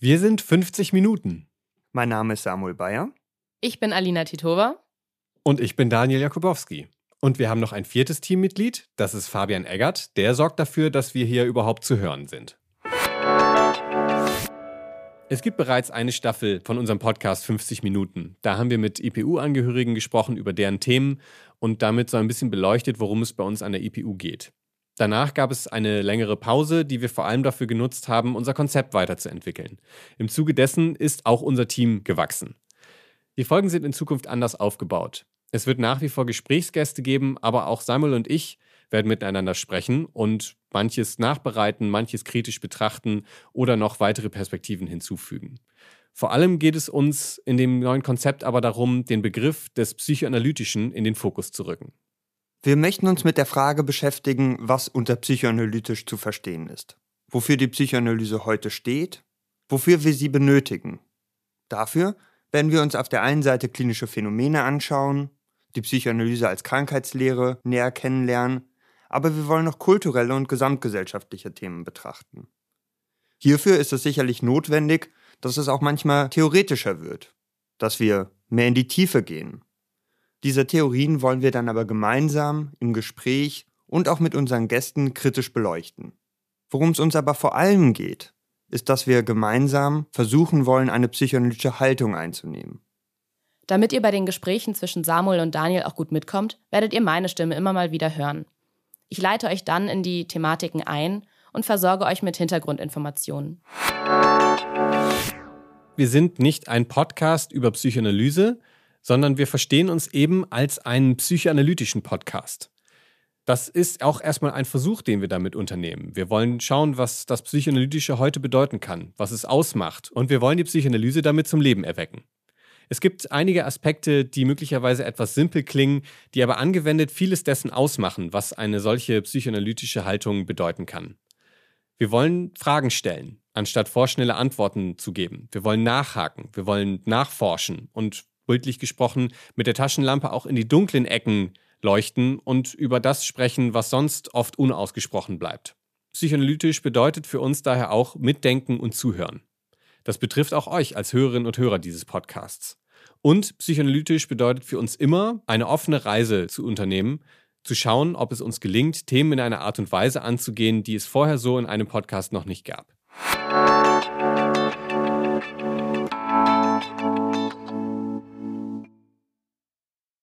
Wir sind 50 Minuten. Mein Name ist Samuel Bayer. Ich bin Alina Titova. Und ich bin Daniel Jakubowski. Und wir haben noch ein viertes Teammitglied, das ist Fabian Eggert. Der sorgt dafür, dass wir hier überhaupt zu hören sind. Es gibt bereits eine Staffel von unserem Podcast 50 Minuten. Da haben wir mit IPU-Angehörigen gesprochen über deren Themen und damit so ein bisschen beleuchtet, worum es bei uns an der IPU geht. Danach gab es eine längere Pause, die wir vor allem dafür genutzt haben, unser Konzept weiterzuentwickeln. Im Zuge dessen ist auch unser Team gewachsen. Die Folgen sind in Zukunft anders aufgebaut. Es wird nach wie vor Gesprächsgäste geben, aber auch Samuel und ich werden miteinander sprechen und manches nachbereiten, manches kritisch betrachten oder noch weitere Perspektiven hinzufügen. Vor allem geht es uns in dem neuen Konzept aber darum, den Begriff des Psychoanalytischen in den Fokus zu rücken. Wir möchten uns mit der Frage beschäftigen, was unter psychoanalytisch zu verstehen ist, wofür die Psychoanalyse heute steht, wofür wir sie benötigen. Dafür werden wir uns auf der einen Seite klinische Phänomene anschauen, die Psychoanalyse als Krankheitslehre näher kennenlernen, aber wir wollen noch kulturelle und gesamtgesellschaftliche Themen betrachten. Hierfür ist es sicherlich notwendig, dass es auch manchmal theoretischer wird, dass wir mehr in die Tiefe gehen, diese Theorien wollen wir dann aber gemeinsam im Gespräch und auch mit unseren Gästen kritisch beleuchten. Worum es uns aber vor allem geht, ist, dass wir gemeinsam versuchen wollen, eine psychoanalytische Haltung einzunehmen. Damit ihr bei den Gesprächen zwischen Samuel und Daniel auch gut mitkommt, werdet ihr meine Stimme immer mal wieder hören. Ich leite euch dann in die Thematiken ein und versorge euch mit Hintergrundinformationen. Wir sind nicht ein Podcast über Psychoanalyse, sondern wir verstehen uns eben als einen psychoanalytischen Podcast. Das ist auch erstmal ein Versuch, den wir damit unternehmen. Wir wollen schauen, was das Psychoanalytische heute bedeuten kann, was es ausmacht, und wir wollen die Psychoanalyse damit zum Leben erwecken. Es gibt einige Aspekte, die möglicherweise etwas simpel klingen, die aber angewendet vieles dessen ausmachen, was eine solche psychoanalytische Haltung bedeuten kann. Wir wollen Fragen stellen, anstatt vorschnelle Antworten zu geben. Wir wollen nachhaken, wir wollen nachforschen und bildlich gesprochen, mit der Taschenlampe auch in die dunklen Ecken leuchten und über das sprechen, was sonst oft unausgesprochen bleibt. Psychoanalytisch bedeutet für uns daher auch Mitdenken und Zuhören. Das betrifft auch euch als Hörerinnen und Hörer dieses Podcasts. Und psychoanalytisch bedeutet für uns immer, eine offene Reise zu unternehmen, zu schauen, ob es uns gelingt, Themen in einer Art und Weise anzugehen, die es vorher so in einem Podcast noch nicht gab.